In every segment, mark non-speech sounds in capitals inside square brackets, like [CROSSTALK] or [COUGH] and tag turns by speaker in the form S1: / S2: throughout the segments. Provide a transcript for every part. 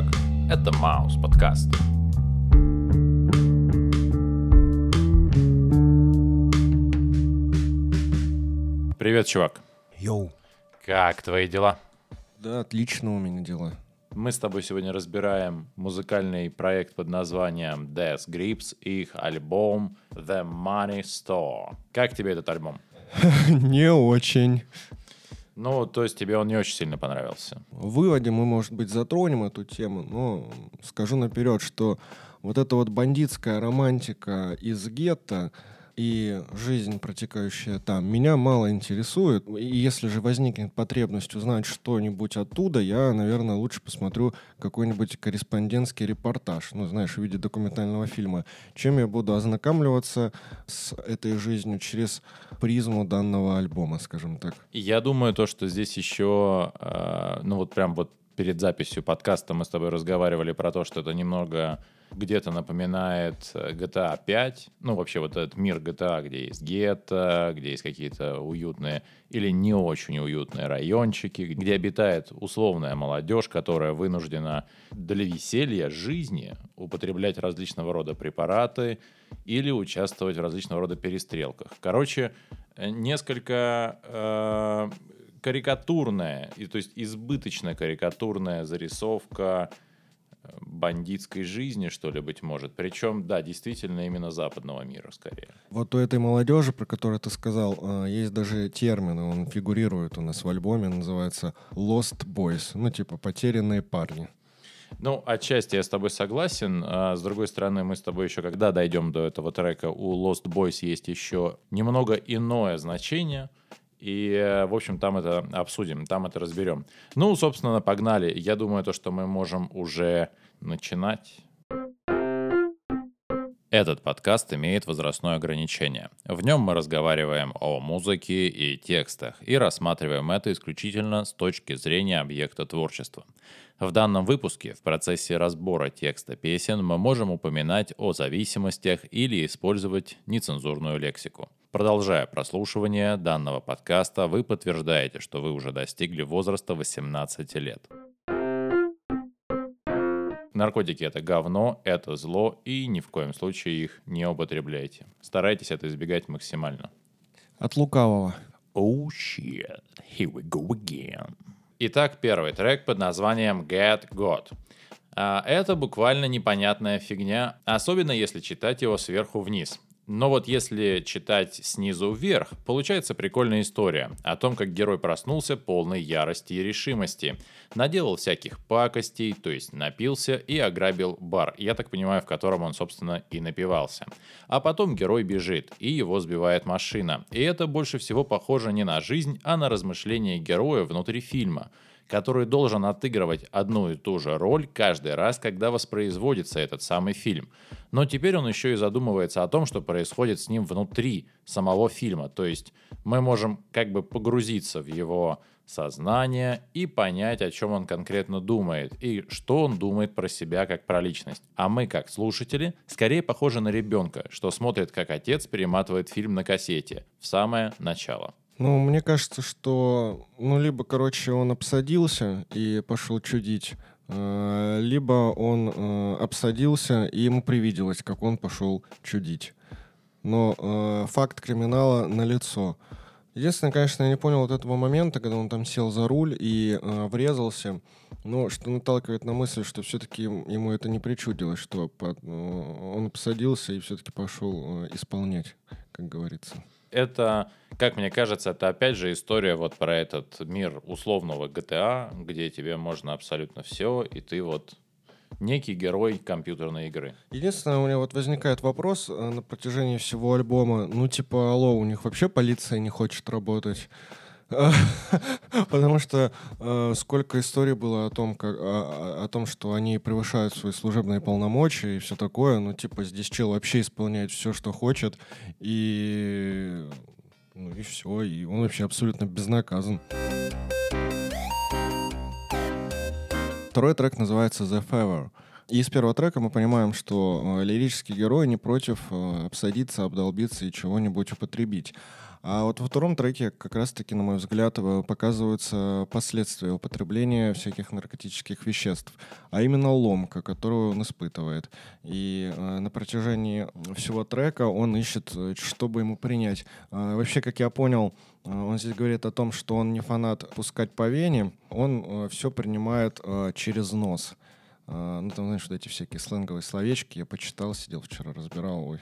S1: Как? Это Маус подкаст. Привет, чувак.
S2: Йоу.
S1: Как твои дела?
S2: Да, отлично у меня дела.
S1: Мы с тобой сегодня разбираем музыкальный проект под названием Death Grips и их альбом The Money Store. Как тебе этот альбом? [LAUGHS]
S2: Не очень.
S1: Ну, то есть тебе он не очень сильно понравился.
S2: В выводе мы, может быть, затронем эту тему, но скажу наперед, что вот эта вот бандитская романтика из гетто и жизнь, протекающая там, меня мало интересует. И если же возникнет потребность узнать что-нибудь оттуда, я, наверное, лучше посмотрю какой-нибудь корреспондентский репортаж, ну, знаешь, в виде документального фильма, чем я буду ознакомливаться с этой жизнью через призму данного альбома, скажем так.
S1: Я думаю, то, что здесь еще, э, ну вот прям вот перед записью подкаста мы с тобой разговаривали про то, что это немного где-то напоминает э, GTA 5, ну вообще вот этот мир GTA, где есть гетто, где есть какие-то уютные или не очень уютные райончики, где обитает условная молодежь, которая вынуждена для веселья жизни употреблять различного рода препараты или участвовать в различного рода перестрелках. Короче, э, несколько э, карикатурная, и, то есть избыточная карикатурная зарисовка бандитской жизни, что ли, быть может. Причем, да, действительно, именно западного мира скорее.
S2: Вот у этой молодежи, про которую ты сказал, э, есть даже термин, он фигурирует у нас в альбоме, называется Lost Boys, ну типа потерянные парни.
S1: Ну, отчасти я с тобой согласен. А с другой стороны, мы с тобой еще, когда дойдем до этого трека, у Lost Boys есть еще немного иное значение. И, э, в общем, там это обсудим, там это разберем. Ну, собственно, погнали. Я думаю, то, что мы можем уже начинать. Этот подкаст имеет возрастное ограничение. В нем мы разговариваем о музыке и текстах и рассматриваем это исключительно с точки зрения объекта творчества. В данном выпуске в процессе разбора текста песен мы можем упоминать о зависимостях или использовать нецензурную лексику. Продолжая прослушивание данного подкаста, вы подтверждаете, что вы уже достигли возраста 18 лет. Наркотики это говно, это зло, и ни в коем случае их не употребляйте. Старайтесь это избегать максимально.
S2: От лукавого.
S1: Oh shit, here we go again. Итак, первый трек под названием Get God. А, это буквально непонятная фигня, особенно если читать его сверху вниз. Но вот если читать снизу вверх, получается прикольная история о том, как герой проснулся полной ярости и решимости. Наделал всяких пакостей, то есть напился и ограбил бар, я так понимаю, в котором он, собственно, и напивался. А потом герой бежит, и его сбивает машина. И это больше всего похоже не на жизнь, а на размышления героя внутри фильма – который должен отыгрывать одну и ту же роль каждый раз, когда воспроизводится этот самый фильм. Но теперь он еще и задумывается о том, что происходит с ним внутри самого фильма. То есть мы можем как бы погрузиться в его сознание и понять, о чем он конкретно думает и что он думает про себя как про личность. А мы, как слушатели, скорее похожи на ребенка, что смотрит, как отец перематывает фильм на кассете в самое начало.
S2: Ну, мне кажется, что, ну, либо, короче, он обсадился и пошел чудить, э, либо он э, обсадился и ему привиделось, как он пошел чудить. Но э, факт криминала налицо. Единственное, конечно, я не понял вот этого момента, когда он там сел за руль и э, врезался, но что наталкивает на мысль, что все-таки ему это не причудилось, что под, он посадился и все-таки пошел э, исполнять, как говорится
S1: это, как мне кажется, это опять же история вот про этот мир условного GTA, где тебе можно абсолютно все, и ты вот некий герой компьютерной игры.
S2: Единственное, у меня вот возникает вопрос э, на протяжении всего альбома. Ну, типа, алло, у них вообще полиция не хочет работать. [LAUGHS] Потому что э, сколько историй было о том, как, о, о том, что они превышают свои служебные полномочия и все такое. Ну, типа, здесь чел вообще исполняет все, что хочет. И, ну, и все. И он вообще абсолютно безнаказан. Второй трек называется The Fever. И из первого трека мы понимаем, что э, лирический герой не против э, обсадиться, обдолбиться и чего-нибудь употребить. А вот во втором треке как раз-таки, на мой взгляд, э, показываются последствия употребления всяких наркотических веществ, а именно ломка, которую он испытывает. И э, на протяжении всего трека он ищет, э, чтобы ему принять. Э, вообще, как я понял, э, он здесь говорит о том, что он не фанат пускать по вене, он э, все принимает э, через нос. А, ну, там, знаешь, вот эти всякие сленговые словечки я почитал, сидел вчера, разбирал, ой,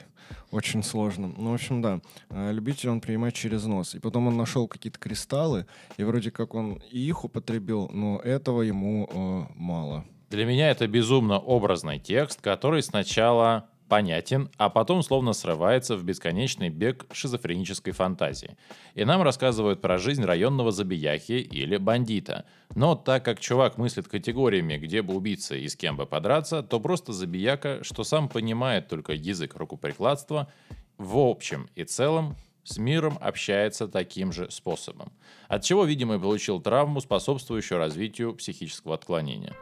S2: очень сложно. Ну, в общем, да, а, любитель он принимает через нос. И потом он нашел какие-то кристаллы, и вроде как он и их употребил, но этого ему э, мало.
S1: Для меня это безумно образный текст, который сначала понятен, а потом словно срывается в бесконечный бег шизофренической фантазии. И нам рассказывают про жизнь районного забияхи или бандита. Но так как чувак мыслит категориями, где бы убиться и с кем бы подраться, то просто забияка, что сам понимает только язык рукоприкладства, в общем и целом с миром общается таким же способом. От чего, видимо, и получил травму, способствующую развитию психического отклонения.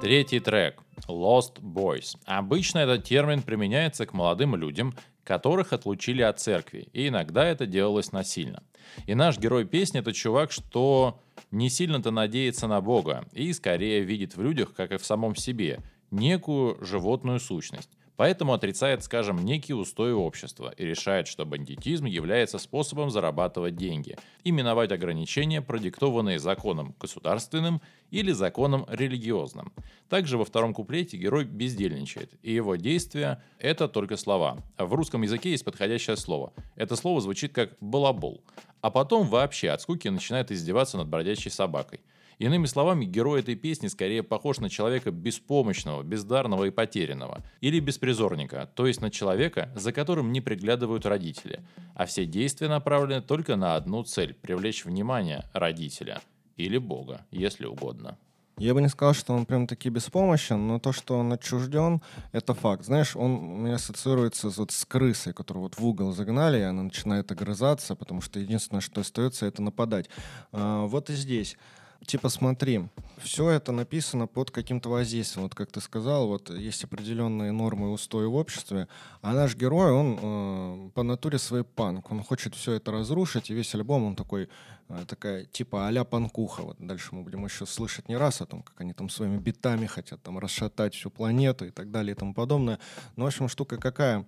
S1: Третий трек Lost Boys. Обычно этот термин применяется к молодым людям, которых отлучили от церкви, и иногда это делалось насильно. И наш герой песни это чувак, что не сильно-то надеется на Бога и скорее видит в людях, как и в самом себе, некую животную сущность. Поэтому отрицает, скажем, некие устои общества и решает, что бандитизм является способом зарабатывать деньги и миновать ограничения, продиктованные законом государственным или законом религиозным. Также во втором куплете герой бездельничает, и его действия — это только слова. В русском языке есть подходящее слово. Это слово звучит как «балабол». А потом вообще от скуки начинает издеваться над бродячей собакой — Иными словами, герой этой песни скорее похож на человека беспомощного, бездарного и потерянного. Или беспризорника, то есть на человека, за которым не приглядывают родители. А все действия направлены только на одну цель – привлечь внимание родителя. Или Бога, если угодно.
S2: Я бы не сказал, что он прям таки беспомощен, но то, что он отчужден, это факт. Знаешь, он у меня ассоциируется вот с крысой, которую вот в угол загнали, и она начинает огрызаться, потому что единственное, что остается, это нападать. А, вот и здесь. Типа смотри, все это написано под каким-то воздействием. Вот как ты сказал, вот есть определенные нормы и устои в обществе, а наш герой, он э, по натуре свой панк. Он хочет все это разрушить, и весь альбом он такой, такая типа а-ля панкуха. Вот дальше мы будем еще слышать не раз о том, как они там своими битами хотят там расшатать всю планету и так далее и тому подобное. Но, в общем, штука какая?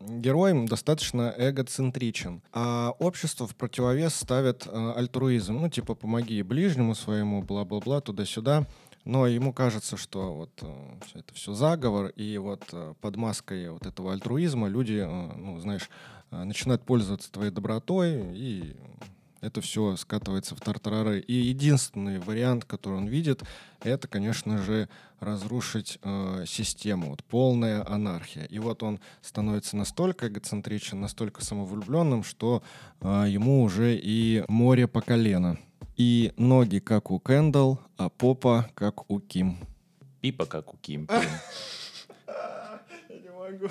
S2: Герой достаточно эгоцентричен, а общество в противовес ставит э, альтруизм. Ну, типа, помоги ближнему своему, бла-бла-бла, туда-сюда но ему кажется, что вот э, это все заговор, и вот э, под маской вот этого альтруизма люди, э, ну, знаешь, начинают пользоваться твоей добротой, и это все скатывается в тартарары. И единственный вариант, который он видит, это, конечно же, разрушить э, систему, вот полная анархия. И вот он становится настолько эгоцентричен, настолько самовлюбленным, что э, ему уже и море по колено. И ноги, как у Кэндалл, а попа, как у Ким.
S1: Пипа, как у Ким. [LAUGHS]
S2: Я не могу.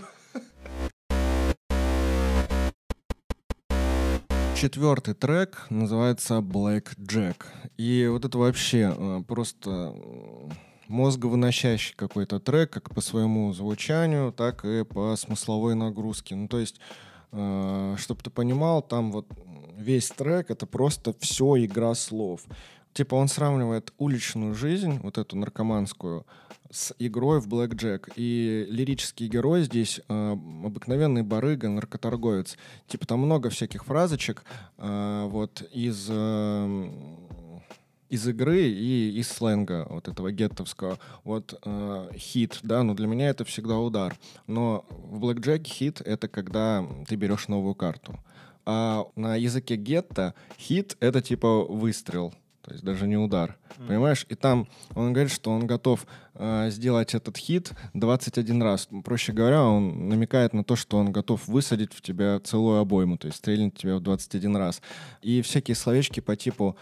S2: Четвертый трек называется Black Jack. И вот это вообще э, просто мозговыносящий какой-то трек, как по своему звучанию, так и по смысловой нагрузке. Ну, то есть, э, чтобы ты понимал, там вот весь трек — это просто все игра слов. Типа он сравнивает уличную жизнь, вот эту наркоманскую, с игрой в Black Jack. И лирический герой здесь э, обыкновенный барыга, наркоторговец. Типа там много всяких фразочек э, вот из... Э, из игры и из сленга вот этого геттовского. Вот э, хит, да, но для меня это всегда удар. Но в Jack хит — это когда ты берешь новую карту. А на языке гетто хит — это типа выстрел. То есть даже не удар. Mm. Понимаешь? И там он говорит, что он готов э, сделать этот хит 21 раз. Проще говоря, он намекает на то, что он готов высадить в тебя целую обойму, то есть стрельнуть тебя в 21 раз. И всякие словечки по типу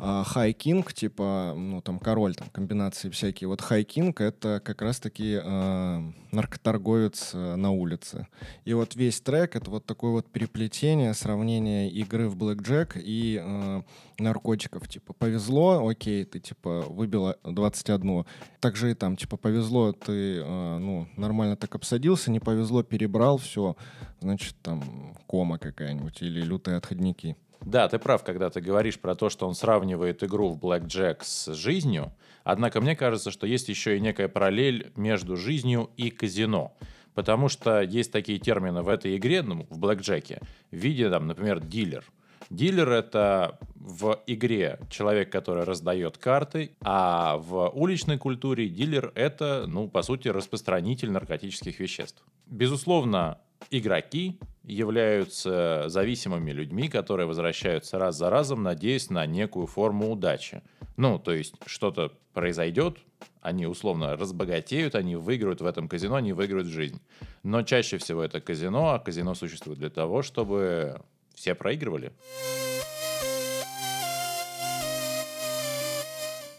S2: High King, типа, ну, там, король, там, комбинации всякие. Вот King — это как раз-таки э, наркоторговец э, на улице. И вот весь трек — это вот такое вот переплетение, сравнение игры в Jack и э, наркотиков. Типа, повезло, окей, ты, типа, выбила 21. Также и там, типа, повезло, ты, э, ну, нормально так обсадился, не повезло, перебрал, все, значит, там, кома какая-нибудь или лютые отходники.
S1: Да, ты прав, когда ты говоришь про то, что он сравнивает игру в Black Jack с жизнью. Однако мне кажется, что есть еще и некая параллель между жизнью и казино. Потому что есть такие термины в этой игре, ну, в Jack, в виде, там, например, дилер. Дилер — это в игре человек, который раздает карты, а в уличной культуре дилер — это, ну, по сути, распространитель наркотических веществ. Безусловно, игроки являются зависимыми людьми, которые возвращаются раз за разом, надеясь на некую форму удачи. Ну, то есть что-то произойдет, они условно разбогатеют, они выиграют в этом казино, они выиграют жизнь. Но чаще всего это казино, а казино существует для того, чтобы все проигрывали.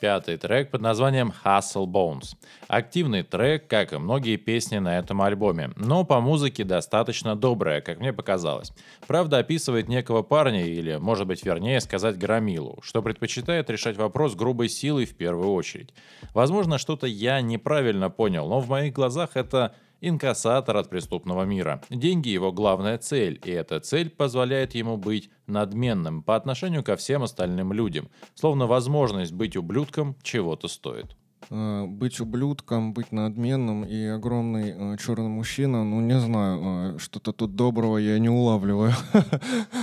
S1: Пятый трек под названием Hustle Bones. Активный трек, как и многие песни на этом альбоме, но по музыке достаточно добрая, как мне показалось. Правда, описывает некого парня, или, может быть, вернее сказать, громилу, что предпочитает решать вопрос грубой силой в первую очередь. Возможно, что-то я неправильно понял, но в моих глазах это инкассатор от преступного мира. Деньги его главная цель, и эта цель позволяет ему быть надменным по отношению ко всем остальным людям, словно возможность быть ублюдком чего-то стоит
S2: э, быть ублюдком, быть надменным и огромный э, черный мужчина, ну не знаю, э, что-то тут доброго я не улавливаю. [LAUGHS]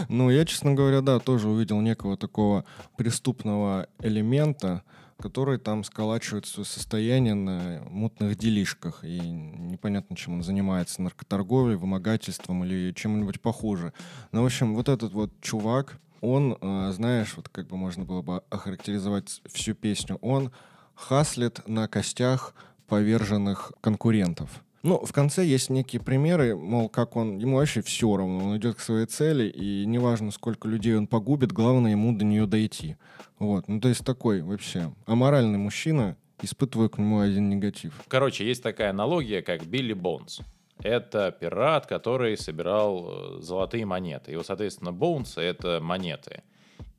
S2: Ну, я, честно говоря, да, тоже увидел некого такого преступного элемента, который там сколачивает свое состояние на мутных делишках. И непонятно, чем он занимается, наркоторговлей, вымогательством или чем-нибудь похуже. Но, в общем, вот этот вот чувак, он, э, знаешь, вот как бы можно было бы охарактеризовать всю песню, он хаслит на костях поверженных конкурентов. Ну, в конце есть некие примеры, мол, как он, ему вообще все равно, он идет к своей цели, и неважно, сколько людей он погубит, главное ему до нее дойти. Вот, ну то есть такой вообще аморальный мужчина, испытываю к нему один негатив.
S1: Короче, есть такая аналогия, как Билли Бонс. Это пират, который собирал э, золотые монеты. И вот, соответственно, Боунс — это монеты.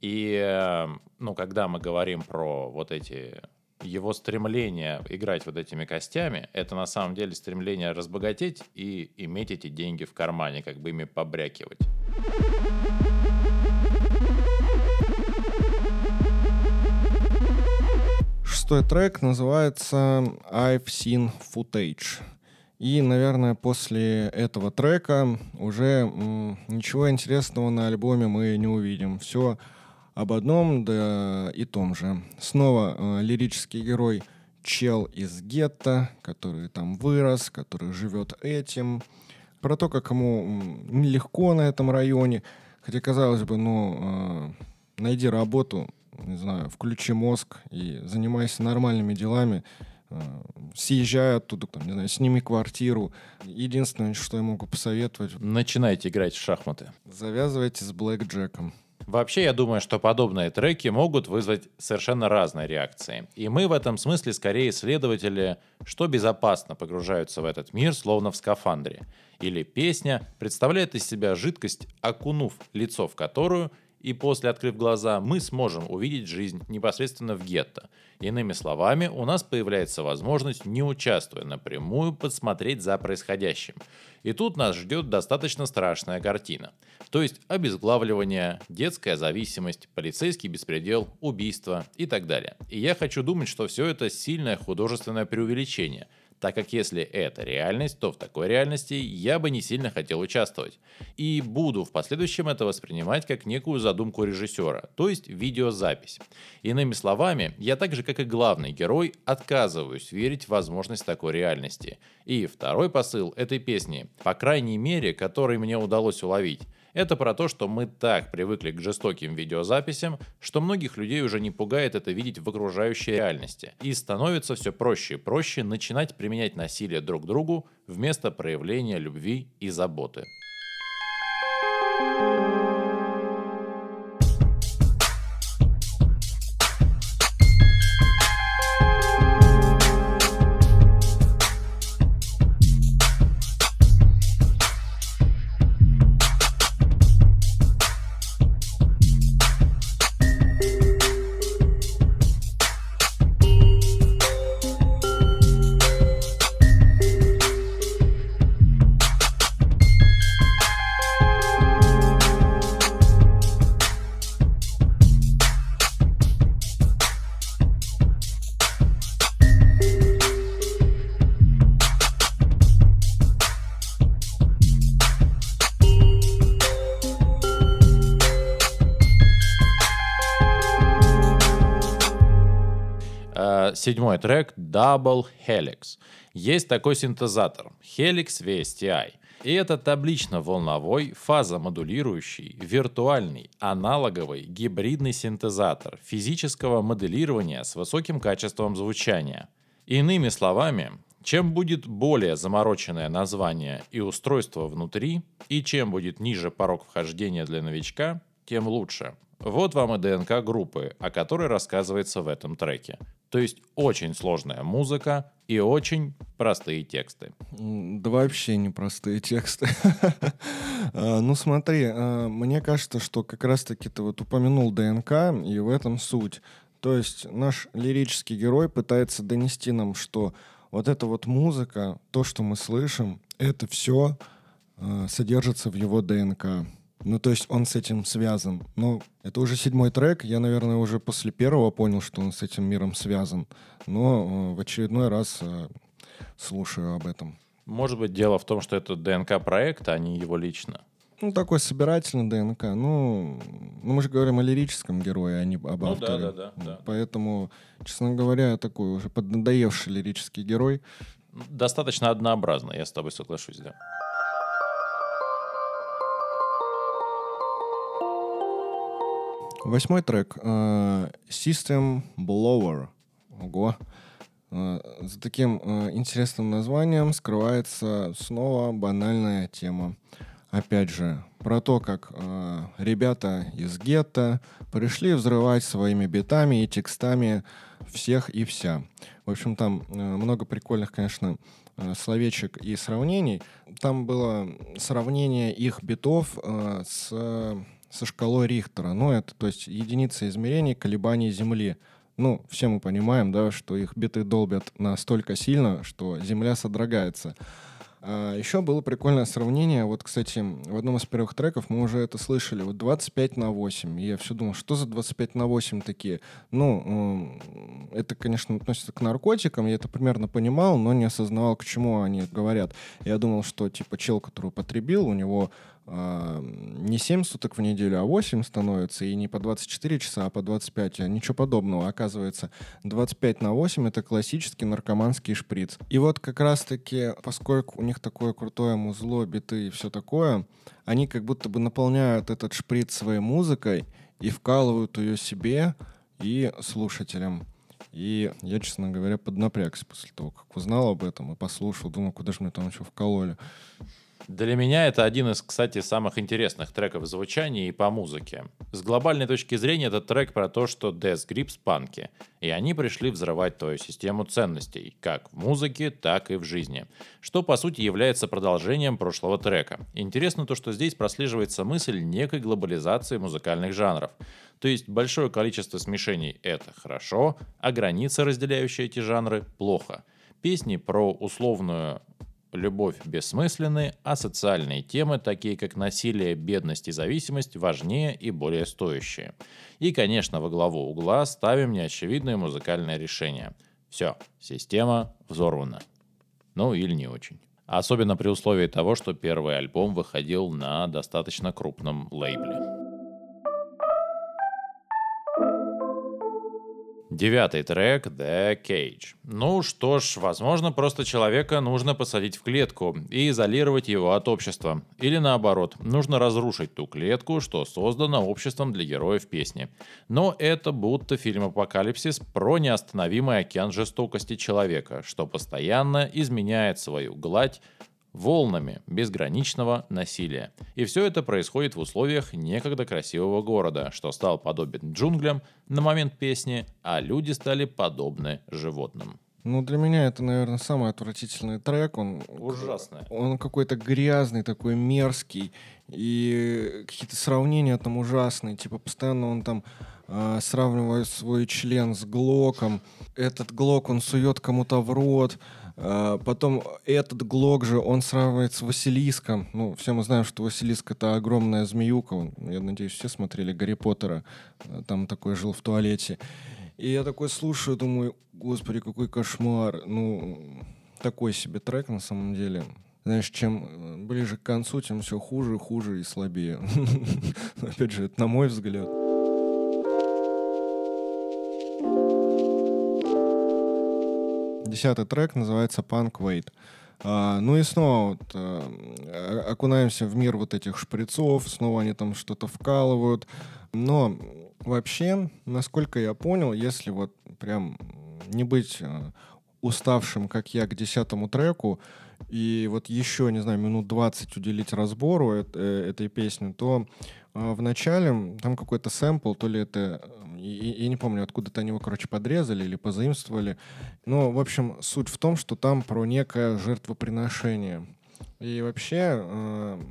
S1: И, э, ну, когда мы говорим про вот эти его стремление играть вот этими костями, это на самом деле стремление разбогатеть и иметь эти деньги в кармане, как бы ими побрякивать.
S2: Шестой трек называется I've Seen Footage. И, наверное, после этого трека уже ничего интересного на альбоме мы не увидим. Все об одном да и том же. Снова э, лирический герой чел из гетто, который там вырос, который живет этим. Про то, как ему нелегко на этом районе. Хотя, казалось бы, ну, э, найди работу, не знаю, включи мозг и занимайся нормальными делами. Э, съезжай оттуда, там, не знаю, сними квартиру. Единственное, что я могу посоветовать...
S1: Начинайте играть в шахматы.
S2: Завязывайте с Блэк Джеком.
S1: Вообще, я думаю, что подобные треки могут вызвать совершенно разные реакции. И мы в этом смысле скорее исследователи, что безопасно погружаются в этот мир, словно в скафандре. Или песня представляет из себя жидкость, окунув лицо в которую – и после, открыв глаза, мы сможем увидеть жизнь непосредственно в гетто. Иными словами, у нас появляется возможность, не участвуя напрямую, подсмотреть за происходящим. И тут нас ждет достаточно страшная картина. То есть обезглавливание, детская зависимость, полицейский беспредел, убийство и так далее. И я хочу думать, что все это сильное художественное преувеличение – так как если это реальность, то в такой реальности я бы не сильно хотел участвовать. И буду в последующем это воспринимать как некую задумку режиссера, то есть видеозапись. Иными словами, я так же, как и главный герой, отказываюсь верить в возможность такой реальности. И второй посыл этой песни, по крайней мере, который мне удалось уловить, это про то, что мы так привыкли к жестоким видеозаписям, что многих людей уже не пугает это видеть в окружающей реальности. И становится все проще и проще начинать применять насилие друг к другу вместо проявления любви и заботы. Седьмой трек Double Helix. Есть такой синтезатор Helix VSTI. И это таблично-волновой, фазомодулирующий, виртуальный, аналоговый, гибридный синтезатор физического моделирования с высоким качеством звучания. Иными словами, чем будет более замороченное название и устройство внутри, и чем будет ниже порог вхождения для новичка, тем лучше. Вот вам и ДНК группы, о которой рассказывается в этом треке. То есть очень сложная музыка и очень простые тексты.
S2: Да вообще не простые тексты. [LAUGHS] А, ну смотри, а, мне кажется, что как раз-таки ты вот упомянул ДНК, и в этом суть. То есть наш лирический герой пытается донести нам, что вот эта вот музыка, то, что мы слышим, это все а, содержится в его ДНК. Ну, то есть он с этим связан. Ну, это уже седьмой трек. Я, наверное, уже после первого понял, что он с этим миром связан. Но э, в очередной раз э, слушаю об этом.
S1: Может быть, дело в том, что это ДНК-проект, а не его лично.
S2: Ну, такой собирательный ДНК. Ну, ну, мы же говорим о лирическом герое, а не об ну, авторе.
S1: Да, да, да, да.
S2: Поэтому, честно говоря, такой уже поднадоевший лирический герой.
S1: Достаточно однообразно, я с тобой соглашусь, да.
S2: Восьмой трек. Э, System Blower. Ого. Э, за таким э, интересным названием скрывается снова банальная тема. Опять же, про то, как ребята из гетто пришли взрывать своими битами и текстами всех и вся. В общем, там много прикольных, конечно, словечек и сравнений. Там было сравнение их битов с со шкалой Рихтера. Ну, это, то есть, единица измерений колебаний Земли. Ну, все мы понимаем, да, что их биты долбят настолько сильно, что Земля содрогается. А еще было прикольное сравнение. Вот, кстати, в одном из первых треков мы уже это слышали. Вот 25 на 8. И я все думал, что за 25 на 8 такие? Ну, это, конечно, относится к наркотикам. Я это примерно понимал, но не осознавал, к чему они говорят. Я думал, что, типа, чел, который употребил, у него не 7 суток в неделю, а 8 становится, и не по 24 часа, а по 25. А ничего подобного. Оказывается, 25 на 8 — это классический наркоманский шприц. И вот как раз-таки, поскольку у них такое крутое музло, биты и все такое, они как будто бы наполняют этот шприц своей музыкой и вкалывают ее себе и слушателям. И я, честно говоря, поднапрягся после того, как узнал об этом и послушал. Думаю, куда же мне там еще вкололи.
S1: Для меня это один из, кстати, самых интересных треков в звучании и по музыке. С глобальной точки зрения это трек про то, что Death Grips панки, и они пришли взрывать твою систему ценностей, как в музыке, так и в жизни, что по сути является продолжением прошлого трека. Интересно то, что здесь прослеживается мысль некой глобализации музыкальных жанров. То есть большое количество смешений — это хорошо, а границы, разделяющие эти жанры, плохо. Песни про условную Любовь бессмысленны, а социальные темы, такие как насилие, бедность и зависимость, важнее и более стоящие. И, конечно, во главу угла ставим неочевидное музыкальное решение. Все, система взорвана. Ну или не очень. Особенно при условии того, что первый альбом выходил на достаточно крупном лейбле. Девятый трек «The Cage». Ну что ж, возможно, просто человека нужно посадить в клетку и изолировать его от общества. Или наоборот, нужно разрушить ту клетку, что создана обществом для героев песни. Но это будто фильм «Апокалипсис» про неостановимый океан жестокости человека, что постоянно изменяет свою гладь, волнами безграничного насилия. И все это происходит в условиях некогда красивого города, что стал подобен джунглям на момент песни, а люди стали подобны животным.
S2: Ну, для меня это, наверное, самый отвратительный трек. Он
S1: ужасный.
S2: Он какой-то грязный, такой мерзкий. И какие-то сравнения там ужасные. Типа, постоянно он там э, сравнивает свой член с Глоком. Этот Глок он сует кому-то в рот. А, потом этот Глок же, он сравнивает с Василиском. Ну, все мы знаем, что Василиск — это огромная змеюка. Я надеюсь, все смотрели Гарри Поттера. Там такой жил в туалете. И я такой слушаю, думаю, господи, какой кошмар. Ну, такой себе трек на самом деле. Знаешь, чем э, ближе к концу, тем все хуже, хуже и слабее. [LAUGHS] Опять же, это на мой взгляд. Десятый трек называется Punk Wait. А, ну и снова вот, а, окунаемся в мир вот этих шприцов, снова они там что-то вкалывают. Но вообще, насколько я понял, если вот прям не быть а, уставшим, как я, к десятому треку, и вот еще, не знаю, минут 20 уделить разбору э, этой песни, то э, в начале там какой-то сэмпл, то ли это, я, не помню, откуда-то они его, короче, подрезали или позаимствовали. Но, в общем, суть в том, что там про некое жертвоприношение. И вообще, э,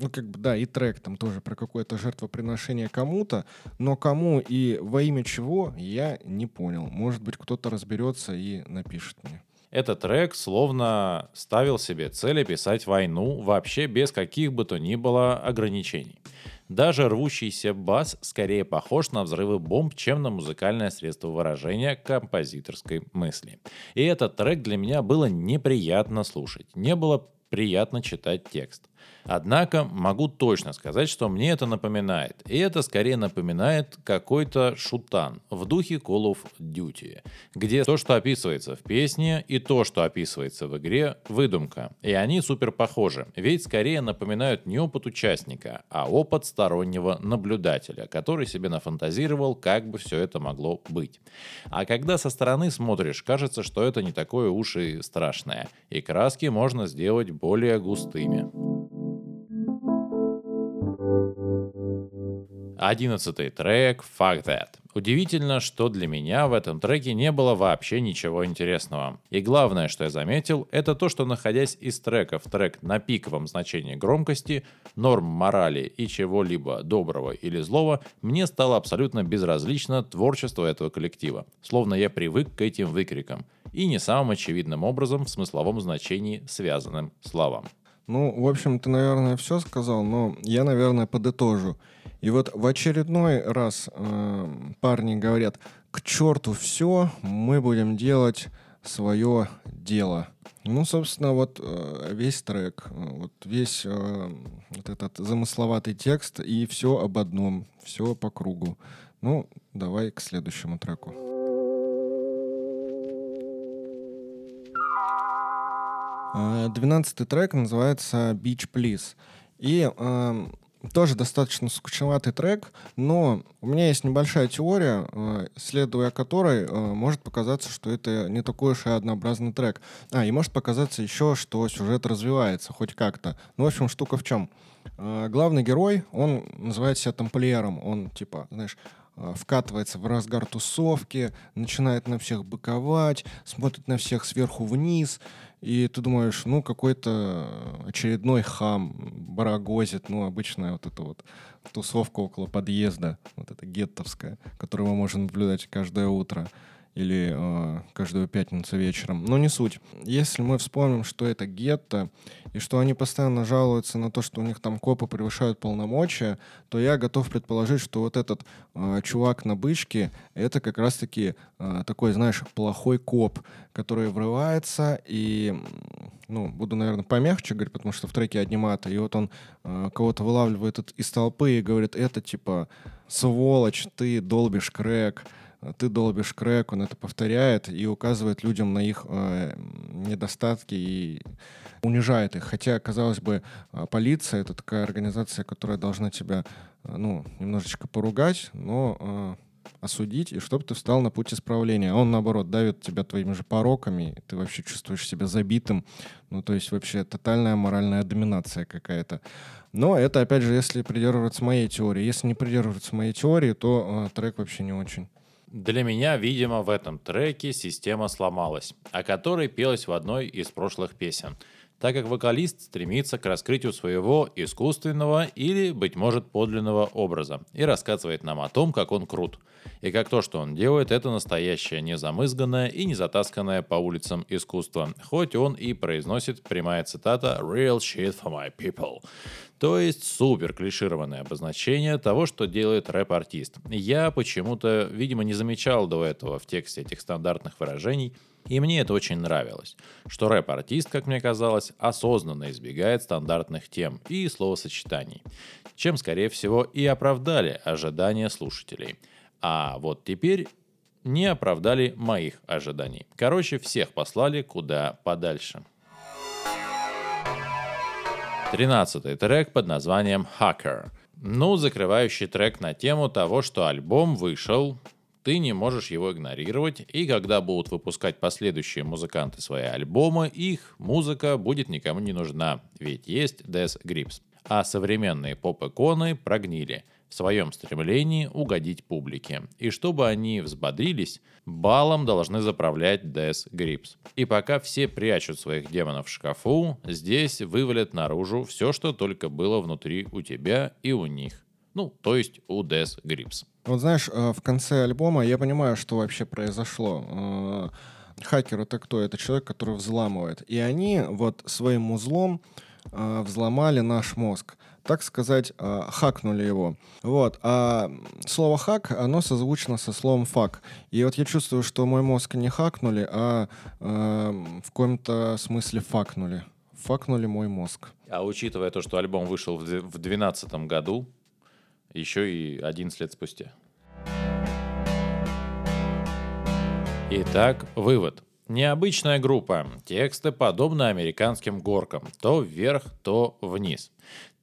S2: ну, как бы, да, и трек там тоже про какое-то жертвоприношение кому-то, но кому и во имя чего, я не понял. Может быть, кто-то разберется и напишет мне.
S1: Этот трек словно ставил себе цель описать войну вообще без каких бы то ни было ограничений. Даже рвущийся бас скорее похож на взрывы бомб, чем на музыкальное средство выражения композиторской мысли. И этот трек для меня было неприятно слушать. Не было приятно читать текст. Однако могу точно сказать, что мне это напоминает. И это скорее напоминает какой-то шутан в духе Call of Duty, где то, что описывается в песне, и то, что описывается в игре, выдумка. И они супер похожи, ведь скорее напоминают не опыт участника, а опыт стороннего наблюдателя, который себе нафантазировал, как бы все это могло быть. А когда со стороны смотришь, кажется, что это не такое уж и страшное, и краски можно сделать более густыми. Одиннадцатый трек «Fuck That». Удивительно, что для меня в этом треке не было вообще ничего интересного. И главное, что я заметил, это то, что находясь из трека в трек на пиковом значении громкости, норм морали и чего-либо доброго или злого, мне стало абсолютно безразлично творчество этого коллектива. Словно я привык к этим выкрикам. И не самым очевидным образом в смысловом значении связанным словам.
S2: Ну, в общем, ты, наверное, все сказал, но я, наверное, подытожу. И вот в очередной раз э, парни говорят, к черту все, мы будем делать свое дело. Ну, собственно, вот э, весь трек, э, вот весь э, вот этот замысловатый текст и все об одном, все по кругу. Ну, давай к следующему треку. Двенадцатый трек называется Beach Please. И э, тоже достаточно скучноватый трек, но у меня есть небольшая теория, э, следуя которой э, может показаться, что это не такой уж и однообразный трек. А, и может показаться еще, что сюжет развивается хоть как-то. Ну, в общем, штука в чем? Э, главный герой, он называет себя тамплиером. Он, типа, знаешь, вкатывается в разгар тусовки, начинает на всех быковать, смотрит на всех сверху вниз, и ты думаешь, ну, какой-то очередной хам барагозит, ну, обычная вот эта вот тусовка около подъезда, вот эта геттовская, которую мы можем наблюдать каждое утро или э, каждую пятницу вечером. Но не суть. Если мы вспомним, что это гетто, и что они постоянно жалуются на то, что у них там копы превышают полномочия, то я готов предположить, что вот этот э, чувак на бычке, это как раз-таки э, такой, знаешь, плохой коп, который врывается и, ну, буду, наверное, помягче говорить, потому что в треке одни маты, и вот он э, кого-то вылавливает из толпы и говорит, это типа сволочь, ты долбишь крэк, ты долбишь крэк, он это повторяет и указывает людям на их э, недостатки и унижает их. Хотя, казалось бы, э, полиция — это такая организация, которая должна тебя, э, ну, немножечко поругать, но э, осудить, и чтобы ты встал на путь исправления. Он, наоборот, давит тебя твоими же пороками, ты вообще чувствуешь себя забитым. Ну, то есть вообще тотальная моральная доминация какая-то. Но это, опять же, если придерживаться моей теории. Если не придерживаться моей теории, то э, трек вообще не очень.
S1: Для меня, видимо, в этом треке система сломалась, о которой пелось в одной из прошлых песен, так как вокалист стремится к раскрытию своего искусственного или, быть может, подлинного образа и рассказывает нам о том, как он крут. И как то, что он делает, это настоящее, незамызганное и не затасканное по улицам искусство, хоть он и произносит прямая цитата «real shit for my people». То есть супер клишированное обозначение того, что делает рэп-артист. Я почему-то, видимо, не замечал до этого в тексте этих стандартных выражений, и мне это очень нравилось, что рэп-артист, как мне казалось, осознанно избегает стандартных тем и словосочетаний, чем, скорее всего, и оправдали ожидания слушателей. А вот теперь не оправдали моих ожиданий. Короче, всех послали куда подальше. Тринадцатый трек под названием «Hacker». Ну, закрывающий трек на тему того, что альбом вышел, ты не можешь его игнорировать, и когда будут выпускать последующие музыканты свои альбомы, их музыка будет никому не нужна, ведь есть Death Grips. А современные поп-иконы прогнили в своем стремлении угодить публике. И чтобы они взбодрились, балом должны заправлять Death Grips. И пока все прячут своих демонов в шкафу, здесь вывалят наружу все, что только было внутри у тебя и у них. Ну, то есть у Death Grips.
S2: Вот знаешь, э, в конце альбома я понимаю, что вообще произошло. Э, хакер это кто? Это человек, который взламывает. И они вот своим узлом э, взломали наш мозг. Так сказать, хакнули его. Вот. А слово хак, оно созвучно со словом фак. И вот я чувствую, что мой мозг не хакнули, а в каком-то смысле факнули. Факнули мой мозг.
S1: А учитывая то, что альбом вышел в 2012 году, еще и 11 лет спустя. Итак, вывод. Необычная группа. Тексты подобны американским горкам. То вверх, то вниз.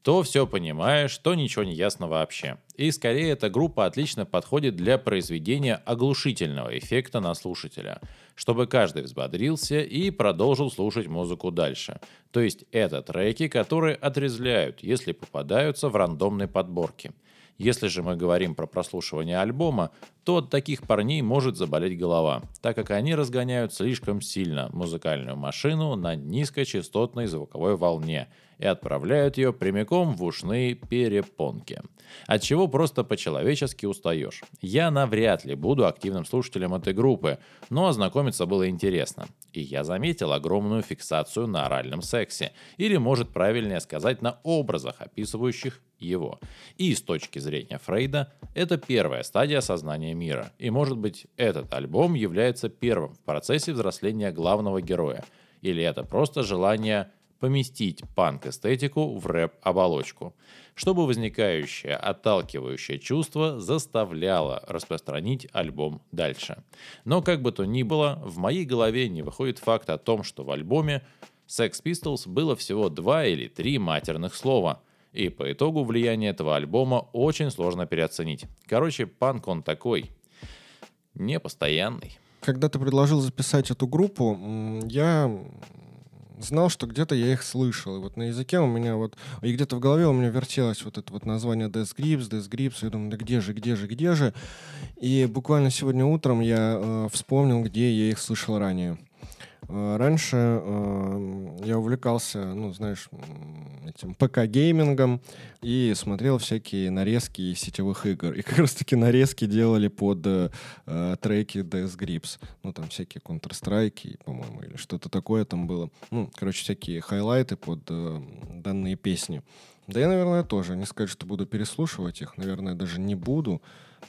S1: То все понимаешь, то ничего не ясно вообще. И скорее эта группа отлично подходит для произведения оглушительного эффекта на слушателя, чтобы каждый взбодрился и продолжил слушать музыку дальше. То есть это треки, которые отрезвляют, если попадаются в рандомной подборке. Если же мы говорим про прослушивание альбома, то от таких парней может заболеть голова, так как они разгоняют слишком сильно музыкальную машину на низкочастотной звуковой волне и отправляют ее прямиком в ушные перепонки. От чего просто по-человечески устаешь. Я навряд ли буду активным слушателем этой группы, но ознакомиться было интересно. И я заметил огромную фиксацию на оральном сексе, или может правильнее сказать на образах, описывающих его. И с точки зрения Фрейда, это первая стадия осознания мира. И может быть этот альбом является первым в процессе взросления главного героя. Или это просто желание поместить панк-эстетику в рэп-оболочку, чтобы возникающее отталкивающее чувство заставляло распространить альбом дальше. Но как бы то ни было, в моей голове не выходит факт о том, что в альбоме Sex Pistols было всего два или три матерных слова – и по итогу влияние этого альбома очень сложно переоценить. Короче, панк он такой, непостоянный.
S2: Когда ты предложил записать эту группу, я знал, что где-то я их слышал. И вот на языке у меня вот... И где-то в голове у меня вертелось вот это вот название Death Grips, Death Grips. Я думаю, да где же, где же, где же? И буквально сегодня утром я э, вспомнил, где я их слышал ранее. Э, раньше э, я увлекался, ну, знаешь, этим ПК-геймингом и смотрел всякие нарезки сетевых игр. И как раз-таки нарезки делали под э, треки Death Grips. Ну, там всякие Counter-Strike, по-моему, или что-то такое там было. Ну, короче, всякие хайлайты под э, данные песни. Да я, наверное, тоже. Не сказать, что буду переслушивать их. Наверное, даже не буду.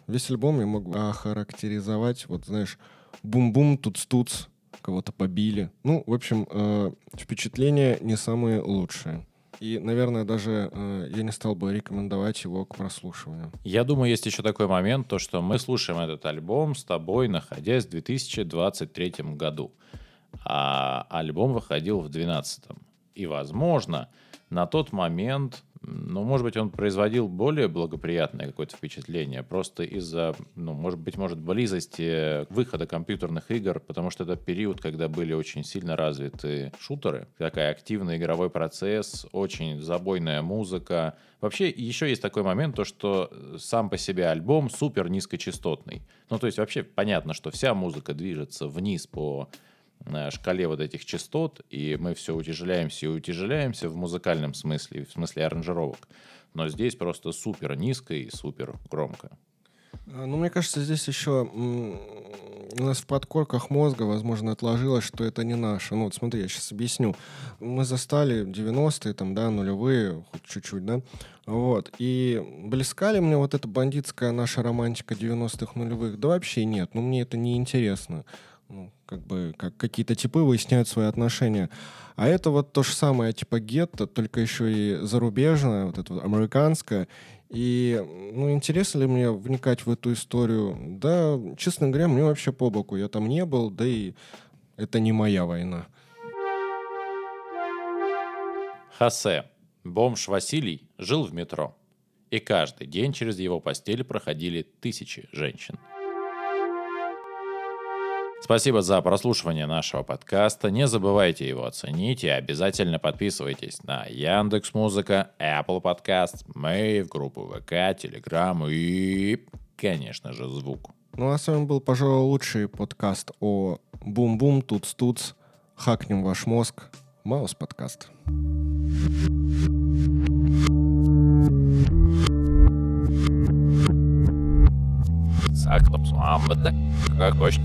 S2: Весь альбом я могу охарактеризовать, вот, знаешь, бум-бум, туц-туц, кого-то побили. Ну, в общем, э, впечатления не самые лучшие. И, наверное, даже э, я не стал бы рекомендовать его к прослушиванию.
S1: Я думаю, есть еще такой момент, то что мы слушаем этот альбом с тобой, находясь в 2023 году. А альбом выходил в 2012. И, возможно, на тот момент ну, может быть, он производил более благоприятное какое-то впечатление, просто из-за, ну, может быть, может, близости выхода компьютерных игр, потому что это период, когда были очень сильно развиты шутеры, такой активный игровой процесс, очень забойная музыка. Вообще, еще есть такой момент, то, что сам по себе альбом супер низкочастотный. Ну, то есть, вообще понятно, что вся музыка движется вниз по шкале вот этих частот, и мы все утяжеляемся и утяжеляемся в музыкальном смысле, в смысле аранжировок. Но здесь просто супер низко и супер громко.
S2: А, ну, мне кажется, здесь еще у нас в подкорках мозга, возможно, отложилось, что это не наше. Ну, вот смотри, я сейчас объясню. Мы застали 90-е, там, да, нулевые, хоть чуть-чуть, да, вот. И близка ли мне вот эта бандитская наша романтика 90-х нулевых? Да вообще нет, ну, мне это не интересно ну, как бы как какие-то типы выясняют свои отношения. А это вот то же самое, типа гетто, только еще и зарубежное, вот это вот американское. И, ну, интересно ли мне вникать в эту историю? Да, честно говоря, мне вообще по боку. Я там не был, да и это не моя война.
S1: Хосе, бомж Василий, жил в метро. И каждый день через его постель проходили тысячи женщин. Спасибо за прослушивание нашего подкаста. Не забывайте его оценить и обязательно подписывайтесь на Яндекс Музыка, Apple Podcast, Мэйв, группу ВК, Telegram и, конечно же, звук.
S2: Ну а с вами был, пожалуй, лучший подкаст о бум-бум, туц-туц, хакнем ваш мозг, Маус подкаст.
S1: Как хочешь.